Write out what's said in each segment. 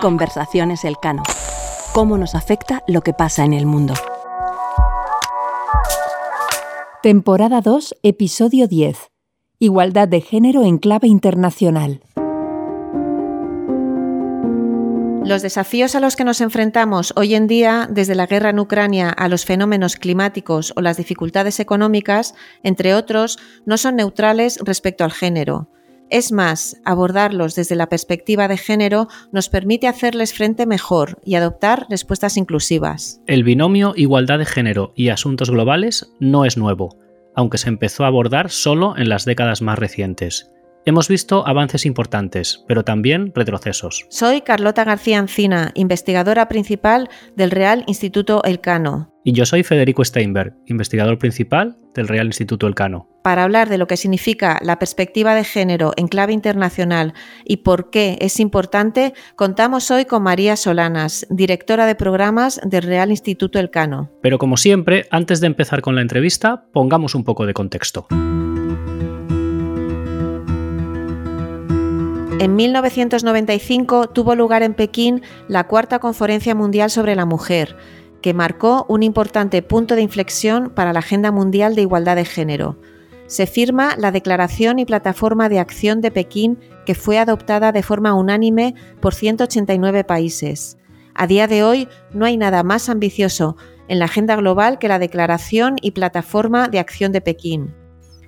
Conversaciones Elcano. ¿Cómo nos afecta lo que pasa en el mundo? Temporada 2, episodio 10. Igualdad de género en clave internacional. Los desafíos a los que nos enfrentamos hoy en día, desde la guerra en Ucrania a los fenómenos climáticos o las dificultades económicas, entre otros, no son neutrales respecto al género. Es más, abordarlos desde la perspectiva de género nos permite hacerles frente mejor y adoptar respuestas inclusivas. El binomio igualdad de género y asuntos globales no es nuevo, aunque se empezó a abordar solo en las décadas más recientes. Hemos visto avances importantes, pero también retrocesos. Soy Carlota García Encina, investigadora principal del Real Instituto Elcano. Y yo soy Federico Steinberg, investigador principal del Real Instituto Elcano. Para hablar de lo que significa la perspectiva de género en clave internacional y por qué es importante, contamos hoy con María Solanas, directora de programas del Real Instituto Elcano. Pero como siempre, antes de empezar con la entrevista, pongamos un poco de contexto. En 1995 tuvo lugar en Pekín la Cuarta Conferencia Mundial sobre la Mujer, que marcó un importante punto de inflexión para la Agenda Mundial de Igualdad de Género. Se firma la Declaración y Plataforma de Acción de Pekín, que fue adoptada de forma unánime por 189 países. A día de hoy no hay nada más ambicioso en la agenda global que la Declaración y Plataforma de Acción de Pekín.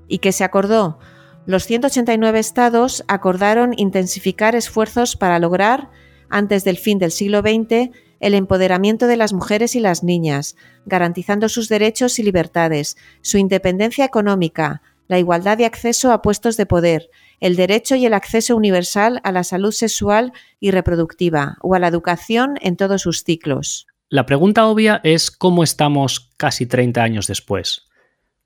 ¿Y que se acordó? Los 189 estados acordaron intensificar esfuerzos para lograr, antes del fin del siglo XX, el empoderamiento de las mujeres y las niñas, garantizando sus derechos y libertades, su independencia económica, la igualdad de acceso a puestos de poder, el derecho y el acceso universal a la salud sexual y reproductiva o a la educación en todos sus ciclos. La pregunta obvia es cómo estamos casi 30 años después.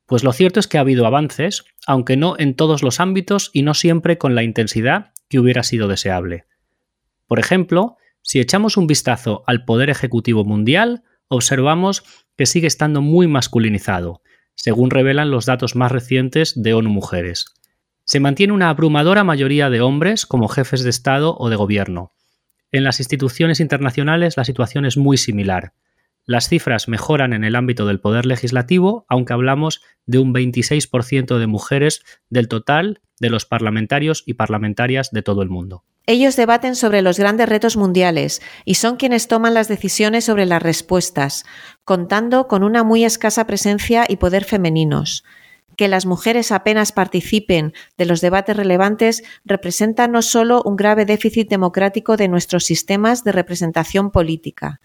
Pues lo cierto es que ha habido avances, aunque no en todos los ámbitos y no siempre con la intensidad que hubiera sido deseable. Por ejemplo, si echamos un vistazo al poder ejecutivo mundial, observamos que sigue estando muy masculinizado, según revelan los datos más recientes de ONU Mujeres. Se mantiene una abrumadora mayoría de hombres como jefes de Estado o de gobierno. En las instituciones internacionales la situación es muy similar. Las cifras mejoran en el ámbito del poder legislativo, aunque hablamos de un 26% de mujeres del total de los parlamentarios y parlamentarias de todo el mundo. Ellos debaten sobre los grandes retos mundiales y son quienes toman las decisiones sobre las respuestas, contando con una muy escasa presencia y poder femeninos. Que las mujeres apenas participen de los debates relevantes representa no solo un grave déficit democrático de nuestros sistemas de representación política,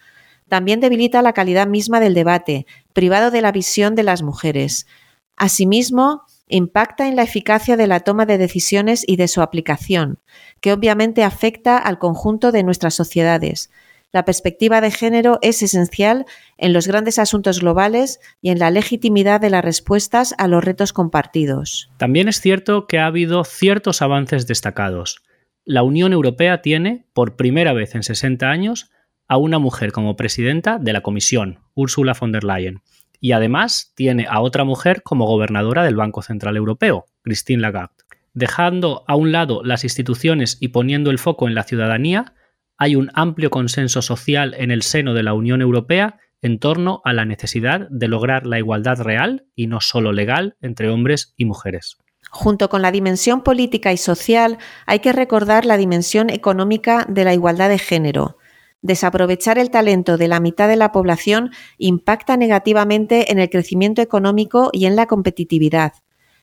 también debilita la calidad misma del debate, privado de la visión de las mujeres. Asimismo, impacta en la eficacia de la toma de decisiones y de su aplicación, que obviamente afecta al conjunto de nuestras sociedades. La perspectiva de género es esencial en los grandes asuntos globales y en la legitimidad de las respuestas a los retos compartidos. También es cierto que ha habido ciertos avances destacados. La Unión Europea tiene, por primera vez en 60 años, a una mujer como presidenta de la Comisión, Ursula von der Leyen, y además tiene a otra mujer como gobernadora del Banco Central Europeo, Christine Lagarde. Dejando a un lado las instituciones y poniendo el foco en la ciudadanía, hay un amplio consenso social en el seno de la Unión Europea en torno a la necesidad de lograr la igualdad real y no solo legal entre hombres y mujeres. Junto con la dimensión política y social, hay que recordar la dimensión económica de la igualdad de género. Desaprovechar el talento de la mitad de la población impacta negativamente en el crecimiento económico y en la competitividad.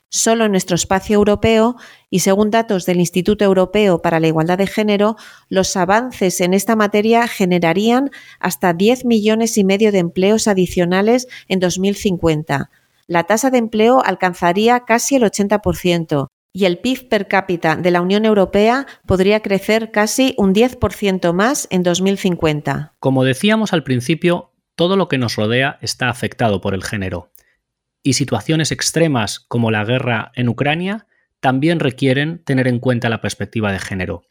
Solo en nuestro espacio europeo, y según datos del Instituto Europeo para la Igualdad de Género, los avances en esta materia generarían hasta 10 millones y medio de empleos adicionales en 2050. La tasa de empleo alcanzaría casi el 80%, y el PIB per cápita de la Unión Europea podría crecer casi un 10% más en 2050. Como decíamos al principio, todo lo que nos rodea está afectado por el género. Y situaciones extremas como la guerra en Ucrania también requieren tener en cuenta la perspectiva de género.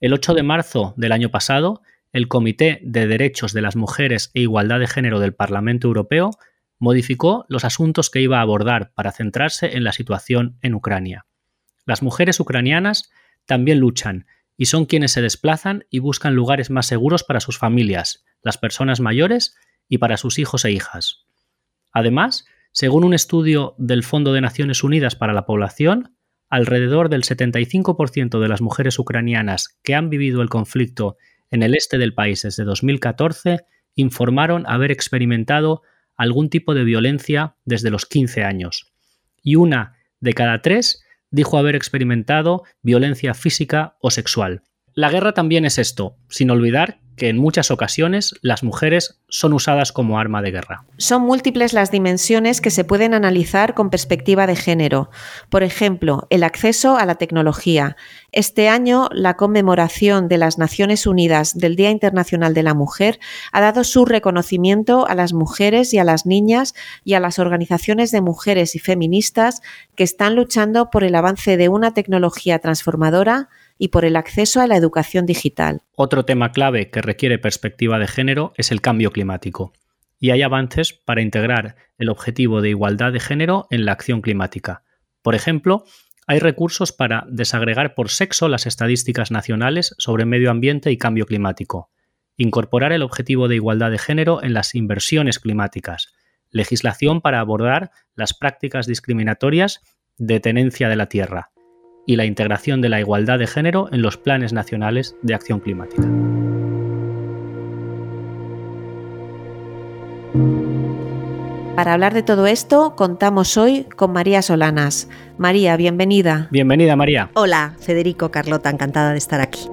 El 8 de marzo del año pasado, el Comité de Derechos de las Mujeres e Igualdad de Género del Parlamento Europeo modificó los asuntos que iba a abordar para centrarse en la situación en Ucrania. Las mujeres ucranianas también luchan y son quienes se desplazan y buscan lugares más seguros para sus familias, las personas mayores y para sus hijos e hijas. Además, según un estudio del Fondo de Naciones Unidas para la Población, alrededor del 75% de las mujeres ucranianas que han vivido el conflicto en el este del país desde 2014 informaron haber experimentado algún tipo de violencia desde los 15 años. Y una de cada tres dijo haber experimentado violencia física o sexual. La guerra también es esto, sin olvidar que en muchas ocasiones las mujeres son usadas como arma de guerra. Son múltiples las dimensiones que se pueden analizar con perspectiva de género. Por ejemplo, el acceso a la tecnología. Este año, la conmemoración de las Naciones Unidas del Día Internacional de la Mujer ha dado su reconocimiento a las mujeres y a las niñas y a las organizaciones de mujeres y feministas que están luchando por el avance de una tecnología transformadora y por el acceso a la educación digital. Otro tema clave que requiere perspectiva de género es el cambio climático, y hay avances para integrar el objetivo de igualdad de género en la acción climática. Por ejemplo, hay recursos para desagregar por sexo las estadísticas nacionales sobre medio ambiente y cambio climático, incorporar el objetivo de igualdad de género en las inversiones climáticas, legislación para abordar las prácticas discriminatorias de tenencia de la tierra, y la integración de la igualdad de género en los planes nacionales de acción climática. Para hablar de todo esto, contamos hoy con María Solanas. María, bienvenida. Bienvenida, María. Hola, Federico, Carlota, encantada de estar aquí.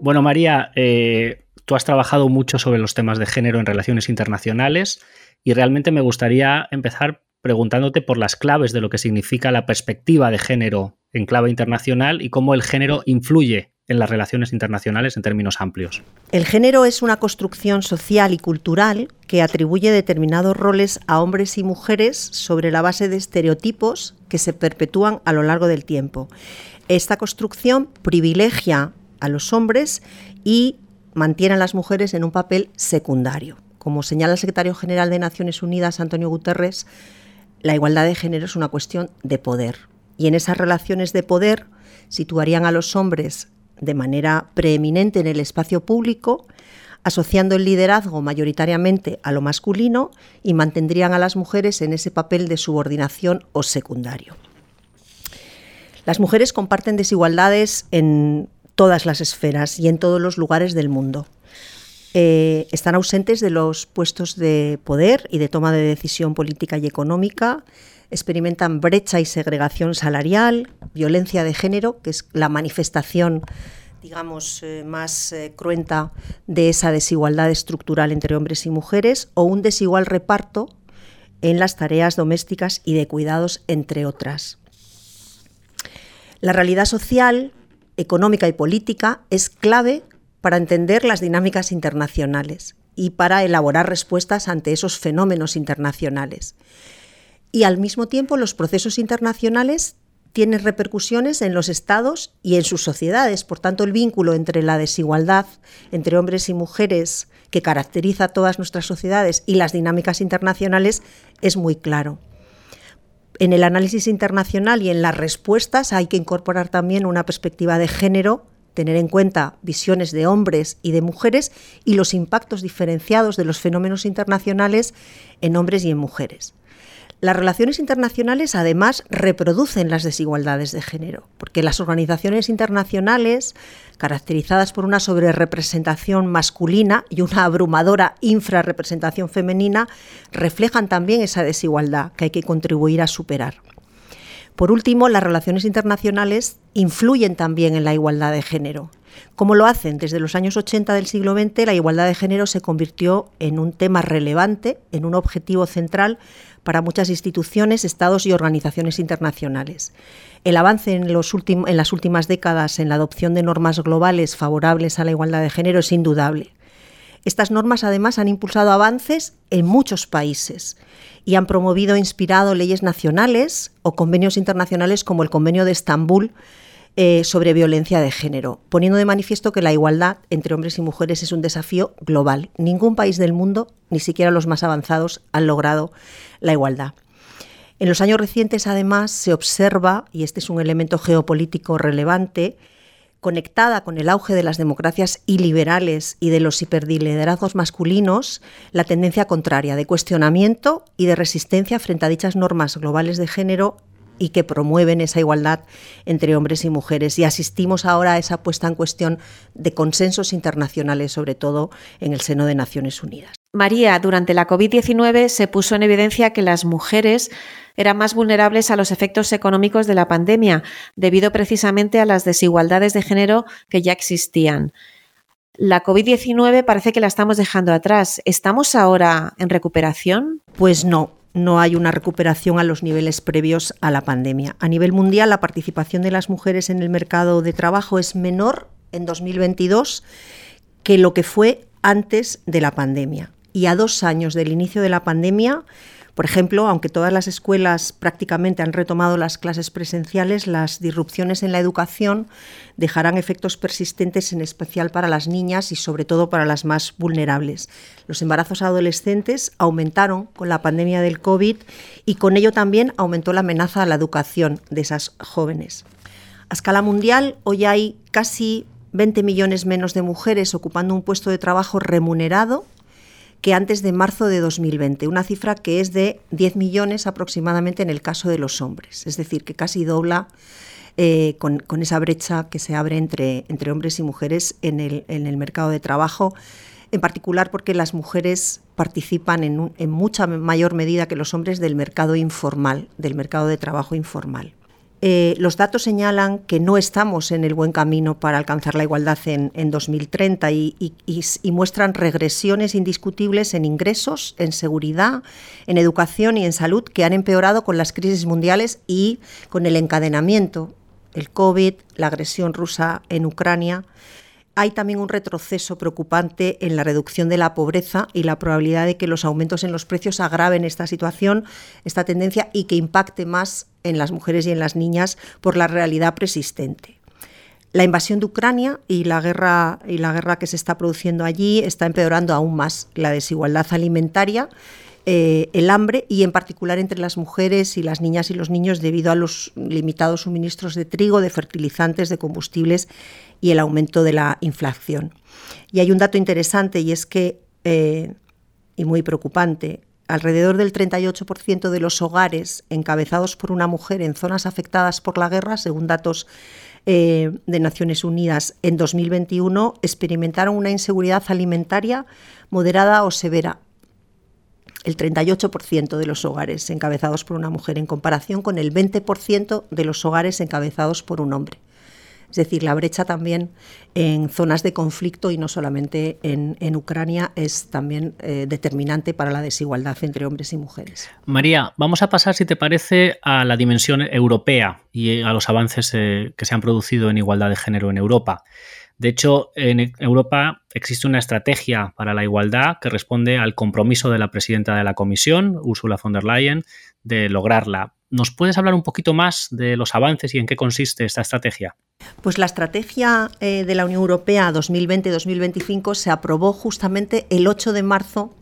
Bueno, María, eh, tú has trabajado mucho sobre los temas de género en relaciones internacionales y realmente me gustaría empezar preguntándote por las claves de lo que significa la perspectiva de género en clave internacional y cómo el género influye en las relaciones internacionales en términos amplios. El género es una construcción social y cultural que atribuye determinados roles a hombres y mujeres sobre la base de estereotipos que se perpetúan a lo largo del tiempo. Esta construcción privilegia a los hombres y mantiene a las mujeres en un papel secundario. Como señala el secretario general de Naciones Unidas, Antonio Guterres, la igualdad de género es una cuestión de poder. Y en esas relaciones de poder situarían a los hombres de manera preeminente en el espacio público, asociando el liderazgo mayoritariamente a lo masculino y mantendrían a las mujeres en ese papel de subordinación o secundario. Las mujeres comparten desigualdades en todas las esferas y en todos los lugares del mundo. Eh, están ausentes de los puestos de poder y de toma de decisión política y económica, experimentan brecha y segregación salarial, violencia de género, que es la manifestación digamos, eh, más eh, cruenta de esa desigualdad estructural entre hombres y mujeres, o un desigual reparto en las tareas domésticas y de cuidados, entre otras. La realidad social, económica y política es clave para entender las dinámicas internacionales y para elaborar respuestas ante esos fenómenos internacionales. Y al mismo tiempo los procesos internacionales tienen repercusiones en los estados y en sus sociedades. Por tanto, el vínculo entre la desigualdad entre hombres y mujeres que caracteriza todas nuestras sociedades y las dinámicas internacionales es muy claro. En el análisis internacional y en las respuestas hay que incorporar también una perspectiva de género tener en cuenta visiones de hombres y de mujeres y los impactos diferenciados de los fenómenos internacionales en hombres y en mujeres. Las relaciones internacionales además reproducen las desigualdades de género, porque las organizaciones internacionales, caracterizadas por una sobrerepresentación masculina y una abrumadora infrarrepresentación femenina, reflejan también esa desigualdad que hay que contribuir a superar. Por último, las relaciones internacionales influyen también en la igualdad de género. Como lo hacen desde los años 80 del siglo XX, la igualdad de género se convirtió en un tema relevante, en un objetivo central para muchas instituciones, estados y organizaciones internacionales. El avance en, en las últimas décadas en la adopción de normas globales favorables a la igualdad de género es indudable. Estas normas además han impulsado avances en muchos países y han promovido e inspirado leyes nacionales o convenios internacionales como el Convenio de Estambul eh, sobre violencia de género, poniendo de manifiesto que la igualdad entre hombres y mujeres es un desafío global. Ningún país del mundo, ni siquiera los más avanzados, han logrado la igualdad. En los años recientes, además, se observa, y este es un elemento geopolítico relevante, conectada con el auge de las democracias iliberales y de los hiperliderazgos masculinos, la tendencia contraria de cuestionamiento y de resistencia frente a dichas normas globales de género y que promueven esa igualdad entre hombres y mujeres. Y asistimos ahora a esa puesta en cuestión de consensos internacionales, sobre todo en el seno de Naciones Unidas. María, durante la COVID-19 se puso en evidencia que las mujeres eran más vulnerables a los efectos económicos de la pandemia, debido precisamente a las desigualdades de género que ya existían. La COVID-19 parece que la estamos dejando atrás. ¿Estamos ahora en recuperación? Pues no, no hay una recuperación a los niveles previos a la pandemia. A nivel mundial, la participación de las mujeres en el mercado de trabajo es menor en 2022 que lo que fue antes de la pandemia. Y a dos años del inicio de la pandemia, por ejemplo, aunque todas las escuelas prácticamente han retomado las clases presenciales, las disrupciones en la educación dejarán efectos persistentes en especial para las niñas y sobre todo para las más vulnerables. Los embarazos adolescentes aumentaron con la pandemia del COVID y con ello también aumentó la amenaza a la educación de esas jóvenes. A escala mundial, hoy hay casi 20 millones menos de mujeres ocupando un puesto de trabajo remunerado que antes de marzo de 2020, una cifra que es de 10 millones aproximadamente en el caso de los hombres, es decir, que casi dobla eh, con, esa brecha que se abre entre, entre hombres y mujeres en el, en el, mercado de trabajo, en particular porque las mujeres participan en, en mucha mayor medida que los hombres del mercado informal, del mercado de trabajo informal. Eh, los datos señalan que no estamos en el buen camino para alcanzar la igualdad en, 2030 y, muestran regresiones indiscutibles en ingresos, en seguridad, en educación y en salud que han empeorado con las crisis mundiales y con el encadenamiento, el COVID, la agresión rusa en Ucrania hay también un retroceso preocupante en la reducción de la pobreza y la probabilidad de que los aumentos en los precios agraven esta situación, esta tendencia y que impacte más en las mujeres y en las niñas por la realidad persistente. La invasión de Ucrania y la guerra y la guerra que se está produciendo allí está empeorando aún más la desigualdad alimentaria eh, el hambre y en particular entre las mujeres y las niñas y los niños debido a los limitados suministros de trigo, de fertilizantes, de combustibles y el aumento de la inflación. Y hay un dato interesante y es que, eh, y muy preocupante, alrededor del 38% de los hogares encabezados por una mujer en zonas afectadas por la guerra, según datos eh, de Naciones Unidas en 2021, experimentaron una inseguridad alimentaria moderada o severa el 38% de los hogares encabezados por una mujer en comparación con el 20% de los hogares encabezados por un hombre. Es decir, la brecha también en zonas de conflicto y no solamente en, Ucrania es también eh, determinante para la desigualdad entre hombres y mujeres. María, vamos a pasar, si te parece, a la dimensión europea y a los avances eh, que se han producido en igualdad de género en Europa. De hecho, en Europa existe una estrategia para la igualdad que responde al compromiso de la presidenta de la Comisión, Ursula von der Leyen, de lograrla. ¿Nos puedes hablar un poquito más de los avances y en qué consiste esta estrategia? Pues la estrategia eh, de la Unión Europea 2020-2025 se aprobó justamente el 8 de marzo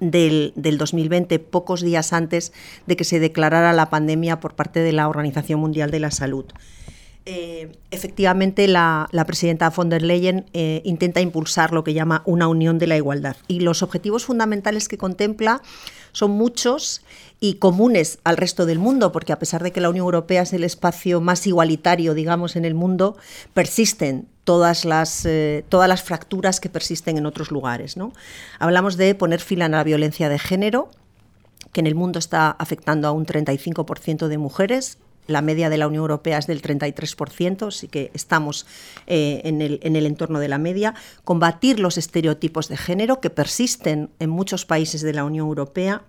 del, 2020, pocos días antes de que se declarara la pandemia por parte de la Organización Mundial de la Salud. Eh, efectivamente, la, presidenta von der Leyen eh, intenta impulsar lo que llama una unión de la igualdad. Y los objetivos fundamentales que contempla son muchos y comunes al resto del mundo, porque a pesar de que la Unión Europea es el espacio más igualitario, digamos, en el mundo, persisten todas las, eh, todas las fracturas que persisten en otros lugares. ¿no? Hablamos de poner fin a la violencia de género, que en el mundo está afectando a un 35% de mujeres, la media de la Unión Europea es del 33%, así que estamos eh, en, el, en el entorno de la media. Combatir los estereotipos de género que persisten en muchos países de la Unión Europea.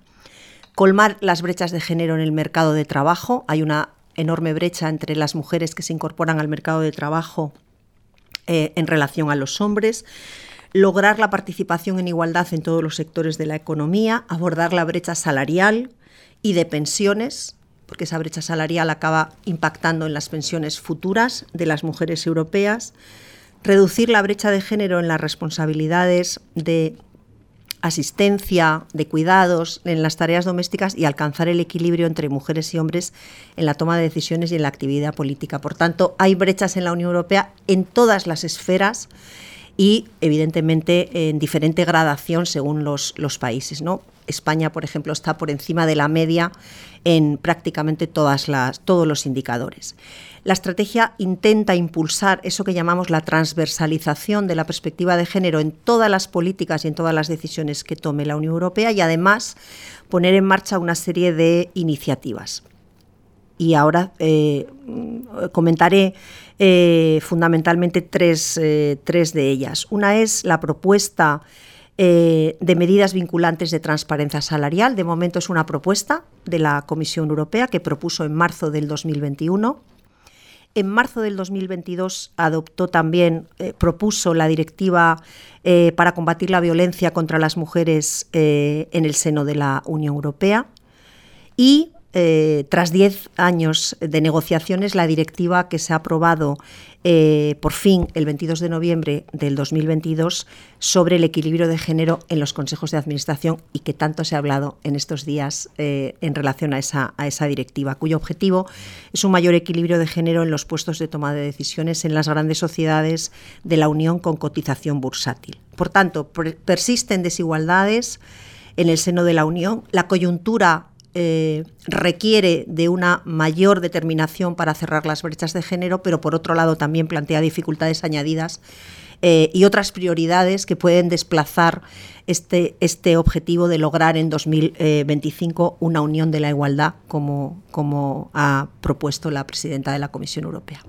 Colmar las brechas de género en el mercado de trabajo. Hay una enorme brecha entre las mujeres que se incorporan al mercado de trabajo eh, en relación a los hombres lograr la participación en igualdad en todos los sectores de la economía, abordar la brecha salarial y de pensiones, porque esa brecha salarial acaba impactando en las pensiones futuras de las mujeres europeas, reducir la brecha de género en las responsabilidades de asistencia, de cuidados en las tareas domésticas y alcanzar el equilibrio entre mujeres y hombres en la toma de decisiones y en la actividad política. Por tanto, hay brechas en la Unión Europea en todas las esferas y evidentemente en diferente gradación según los, los países. ¿no? España, por ejemplo, está por encima de la media en prácticamente todas las, todos los indicadores. La estrategia intenta impulsar eso que llamamos la transversalización de la perspectiva de género en todas las políticas y en todas las decisiones que tome la Unión Europea y además poner en marcha una serie de iniciativas. Y ahora eh, comentaré eh, fundamentalmente tres, eh, tres de ellas. Una es la propuesta eh, de medidas vinculantes de transparencia salarial. De momento es una propuesta de la Comisión Europea que propuso en marzo del 2021. En marzo del 2022 adoptó también, propuso la directiva para combatir la violencia contra las mujeres en el seno de la Unión Europea. Y tras diez años de negociaciones, la directiva que se ha aprobado eh, por fin el 22 de noviembre del 2022 sobre el equilibrio de género en los consejos de administración y que tanto se ha hablado en estos días eh, en relación a esa, a esa directiva, cuyo objetivo es un mayor equilibrio de género en los puestos de toma de decisiones en las grandes sociedades de la Unión con cotización bursátil. Por tanto, persisten desigualdades en el seno de la Unión. La coyuntura eh, requiere de una mayor determinación para cerrar las brechas de género, pero por otro lado también plantea dificultades añadidas eh, y otras prioridades que pueden desplazar este, este objetivo de lograr en 2025 una unión de la igualdad, como, como ha propuesto la presidenta de la Comisión Europea.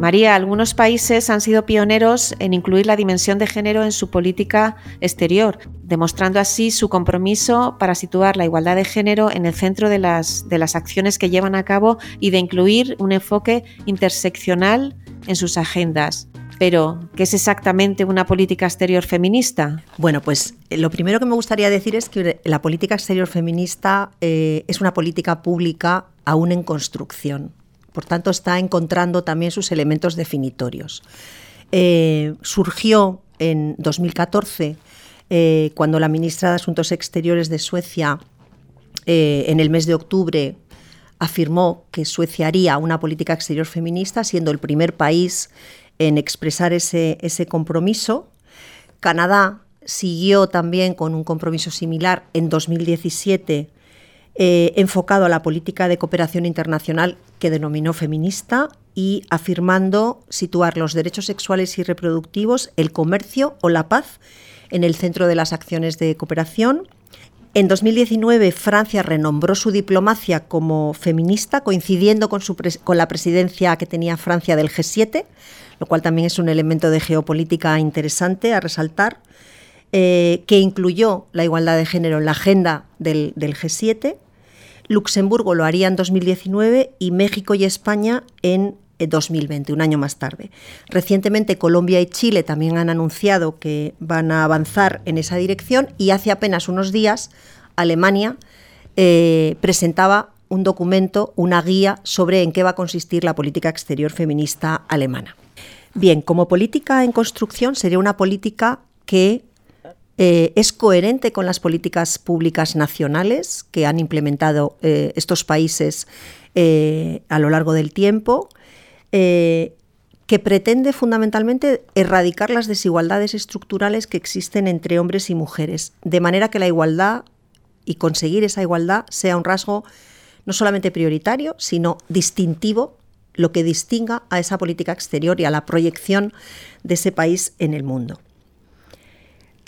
María, algunos países han sido pioneros en incluir la dimensión de género en su política exterior, demostrando así su compromiso para situar la igualdad de género en el centro de las, de las acciones que llevan a cabo y de incluir un enfoque interseccional en sus agendas. Pero, ¿qué es exactamente una política exterior feminista? Bueno, pues eh, lo primero que me gustaría decir es que la política exterior feminista eh, es una política pública aún en construcción. Por tanto, está encontrando también sus elementos definitorios. Eh, surgió en 2014 eh, cuando la ministra de Asuntos Exteriores de Suecia, eh, en el mes de octubre, afirmó que Suecia haría una política exterior feminista, siendo el primer país en expresar ese, ese compromiso. Canadá siguió también con un compromiso similar en 2017 eh, enfocado a la política de cooperación internacional que denominó feminista y afirmando situar los derechos sexuales y reproductivos, el comercio o la paz en el centro de las acciones de cooperación. En 2019 Francia renombró su diplomacia como feminista, coincidiendo con, con la presidencia que tenía Francia del G7, lo cual también es un elemento de geopolítica interesante a resaltar. Eh, que incluyó la igualdad de género en la agenda del, G7. Luxemburgo lo haría en 2019 y México y España en 2020, un año más tarde. Recientemente Colombia y Chile también han anunciado que van a avanzar en esa dirección y hace apenas unos días Alemania eh, presentaba un documento, una guía sobre en qué va a consistir la política exterior feminista alemana. Bien, como política en construcción sería una política que eh, es coherente con las políticas públicas nacionales que han implementado eh, estos países eh, a lo largo del tiempo, que pretende fundamentalmente erradicar las desigualdades estructurales que existen entre hombres y mujeres, de manera que la igualdad y conseguir esa igualdad sea un rasgo no solamente prioritario, sino distintivo, lo que distinga a esa política exterior y a la proyección de ese país en el mundo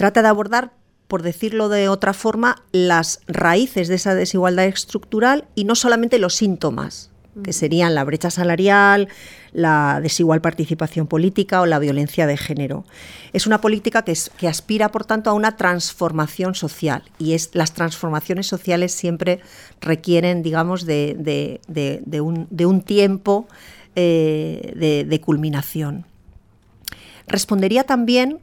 trata de abordar, por decirlo de otra forma, las raíces de esa desigualdad estructural y no solamente los síntomas, que serían la brecha salarial, la desigual participación política o la violencia de género. Es una política que, que aspira, por tanto, a una transformación social y es, las transformaciones sociales siempre requieren, digamos, de, un, tiempo eh, de culminación. Respondería también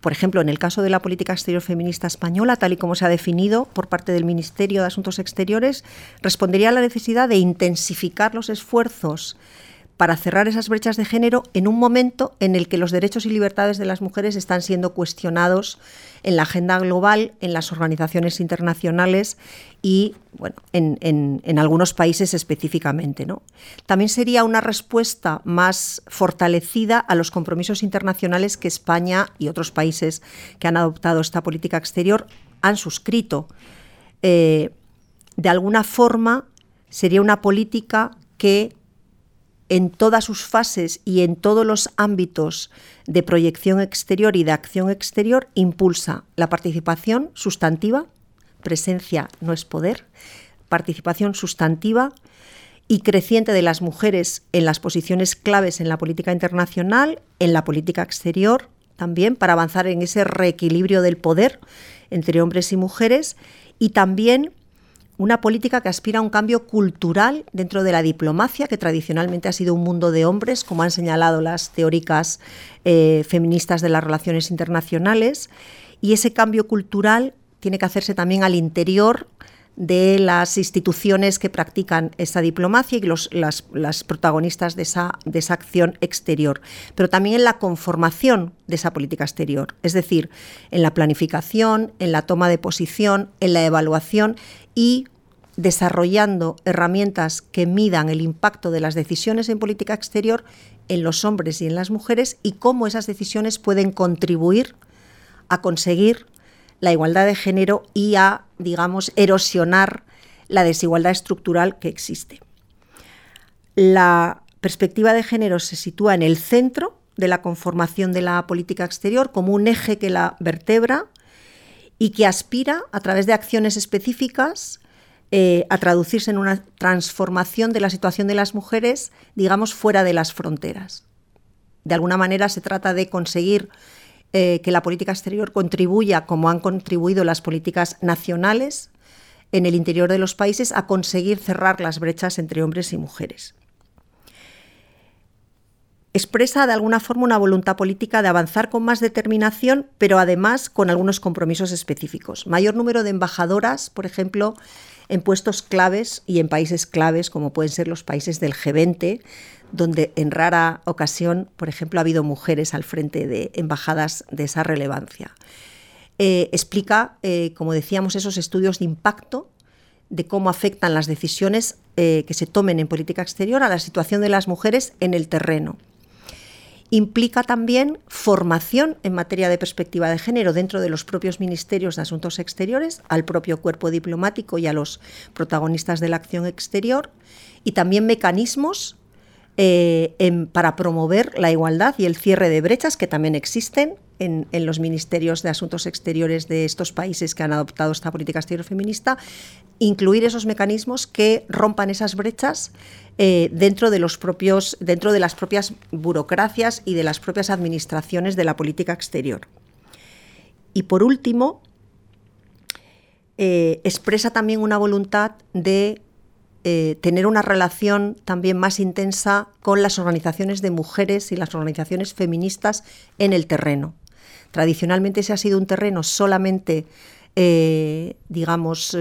por ejemplo, en el caso de la política exterior feminista española, tal y como se ha definido por parte del Ministerio de Asuntos Exteriores, respondería a la necesidad de intensificar los esfuerzos para cerrar esas brechas de género en un momento en el que los derechos y libertades de las mujeres están siendo cuestionados en la agenda global, en las organizaciones internacionales y bueno, en, algunos países específicamente. ¿no? También sería una respuesta más fortalecida a los compromisos internacionales que España y otros países que han adoptado esta política exterior han suscrito. Eh, de alguna forma sería una política que en todas sus fases y en todos los ámbitos de proyección exterior y de acción exterior impulsa la participación sustantiva, presencia no es poder, participación sustantiva y creciente de las mujeres en las posiciones claves en la política internacional, en la política exterior también, para avanzar en ese reequilibrio del poder entre hombres y mujeres y también una política que aspira a un cambio cultural dentro de la diplomacia, que tradicionalmente ha sido un mundo de hombres, como han señalado las teóricas eh, feministas de las relaciones internacionales, y ese cambio cultural tiene que hacerse también al interior de las instituciones que practican esa diplomacia y los, las, protagonistas de esa, de esa acción exterior, pero también en la conformación de esa política exterior, es decir, en la planificación, en la toma de posición, en la evaluación y desarrollando herramientas que midan el impacto de las decisiones en política exterior en los hombres y en las mujeres y cómo esas decisiones pueden contribuir a conseguir la igualdad de género y a, digamos, erosionar la desigualdad estructural que existe. La perspectiva de género se sitúa en el centro de la conformación de la política exterior como un eje que la vertebra y que aspira, a través de acciones específicas, eh, a traducirse en una transformación de la situación de las mujeres, digamos, fuera de las fronteras. De alguna manera se trata de conseguir eh, que la política exterior contribuya, como han contribuido las políticas nacionales en el interior de los países, a conseguir cerrar las brechas entre hombres y mujeres expresa de alguna forma una voluntad política de avanzar con más determinación, pero además con algunos compromisos específicos. Mayor número de embajadoras, por ejemplo, en puestos claves y en países claves, como pueden ser los países del G20, donde en rara ocasión, por ejemplo, ha habido mujeres al frente de embajadas de esa relevancia. Eh, explica, eh, como decíamos, esos estudios de impacto de cómo afectan las decisiones eh, que se tomen en política exterior a la situación de las mujeres en el terreno implica también formación en materia de perspectiva de género dentro de los propios ministerios de Asuntos Exteriores, al propio cuerpo diplomático y a los protagonistas de la acción exterior, y también mecanismos eh, para promover la igualdad y el cierre de brechas que también existen en, los ministerios de Asuntos Exteriores de estos países que han adoptado esta política exterior feminista, incluir esos mecanismos que rompan esas brechas eh, dentro, de los propios, dentro de las propias burocracias y de las propias administraciones de la política exterior. Y por último, eh, expresa también una voluntad de eh, tener una relación también más intensa con las organizaciones de mujeres y las organizaciones feministas en el terreno. Tradicionalmente ese ha sido un terreno solamente, digamos,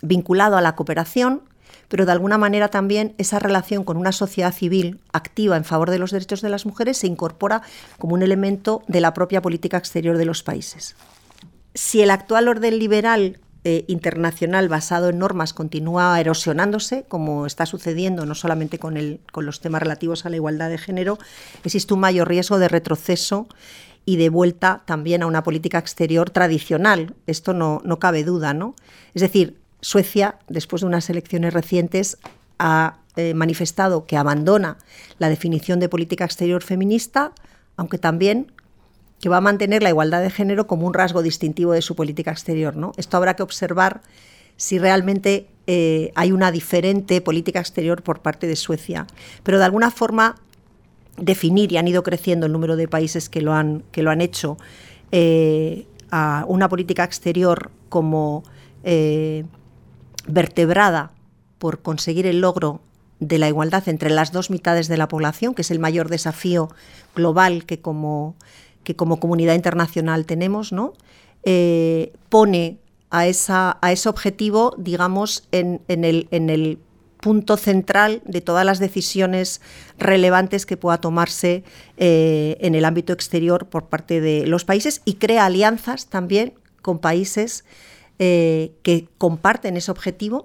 vinculado a la cooperación, pero de alguna manera también esa relación con una sociedad civil activa en favor de los derechos de las mujeres se incorpora como un elemento de la propia política exterior de los países. Si el actual orden liberal eh, internacional basado en normas continúa erosionándose, como está sucediendo no solamente con, el, con los temas relativos a la igualdad de género, existe un mayor riesgo de retroceso y de vuelta también a una política exterior tradicional. Esto no, no cabe duda, ¿no? Es decir, Suecia, después de unas elecciones recientes, ha eh, manifestado que abandona la definición de política exterior feminista, aunque también que va a mantener la igualdad de género como un rasgo distintivo de su política exterior. ¿no? Esto habrá que observar si realmente eh, hay una diferente política exterior por parte de Suecia. Pero de alguna forma definir, y han ido creciendo el número de países que lo han, que lo han hecho, eh, a una política exterior como vertebrada por conseguir el logro de la igualdad entre las dos mitades de la población, que es el mayor desafío global que como, que como comunidad internacional tenemos, ¿no? Eh, pone a, esa, a, ese objetivo, digamos, en, el, punto central de todas las decisiones relevantes que pueda tomarse eh, en el ámbito exterior por parte de los países y crea alianzas también con países eh, que comparten ese objetivo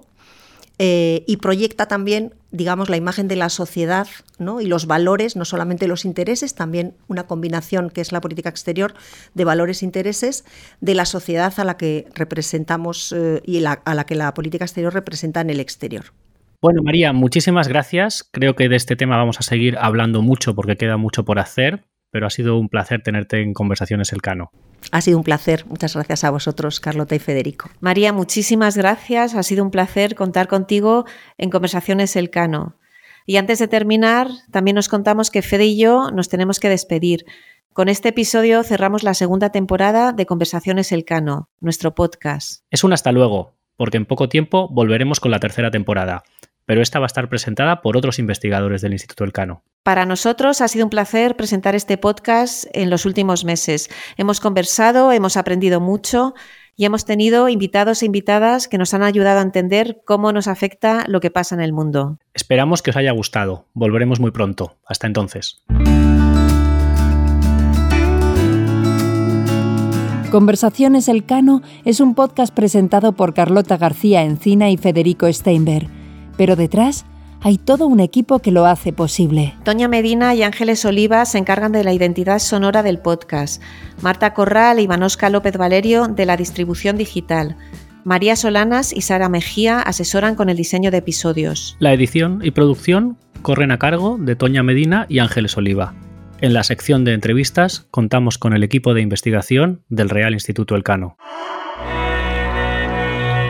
eh, y proyecta también, digamos, la imagen de la sociedad ¿no? y los valores, no solamente los intereses, también una combinación que es la política exterior de valores e intereses de la sociedad a la que representamos y a la que la política exterior representa en el exterior. Bueno, María, muchísimas gracias. Creo que de este tema vamos a seguir hablando mucho porque queda mucho por hacer, pero ha sido un placer tenerte en Conversaciones Elcano. Ha sido un placer. Muchas gracias a vosotros, Carlota y Federico. María, muchísimas gracias. Ha sido un placer contar contigo en Conversaciones Elcano. Y antes de terminar, también nos contamos que Fede y yo nos tenemos que despedir. Con este episodio cerramos la segunda temporada de Conversaciones Elcano, nuestro podcast. Es un hasta luego, porque en poco tiempo volveremos con la tercera temporada pero esta va a estar presentada por otros investigadores del Instituto Elcano. Para nosotros ha sido un placer presentar este podcast en los últimos meses. Hemos conversado, hemos aprendido mucho y hemos tenido invitados e invitadas que nos han ayudado a entender cómo nos afecta lo que pasa en el mundo. Esperamos que os haya gustado. Volveremos muy pronto. Hasta entonces. Conversaciones Elcano es un podcast presentado por Carlota García Encina y Federico Steinberg pero detrás hay todo un equipo que lo hace posible. Toña Medina y Ángeles Oliva se encargan de la identidad sonora del podcast. Marta Corral y Manosca López Valerio de la distribución digital. María Solanas y Sara Mejía asesoran con el diseño de episodios. La edición y producción corren a cargo de Toña Medina y Ángeles Oliva. En la sección de entrevistas contamos con el equipo de investigación del Real Instituto Elcano.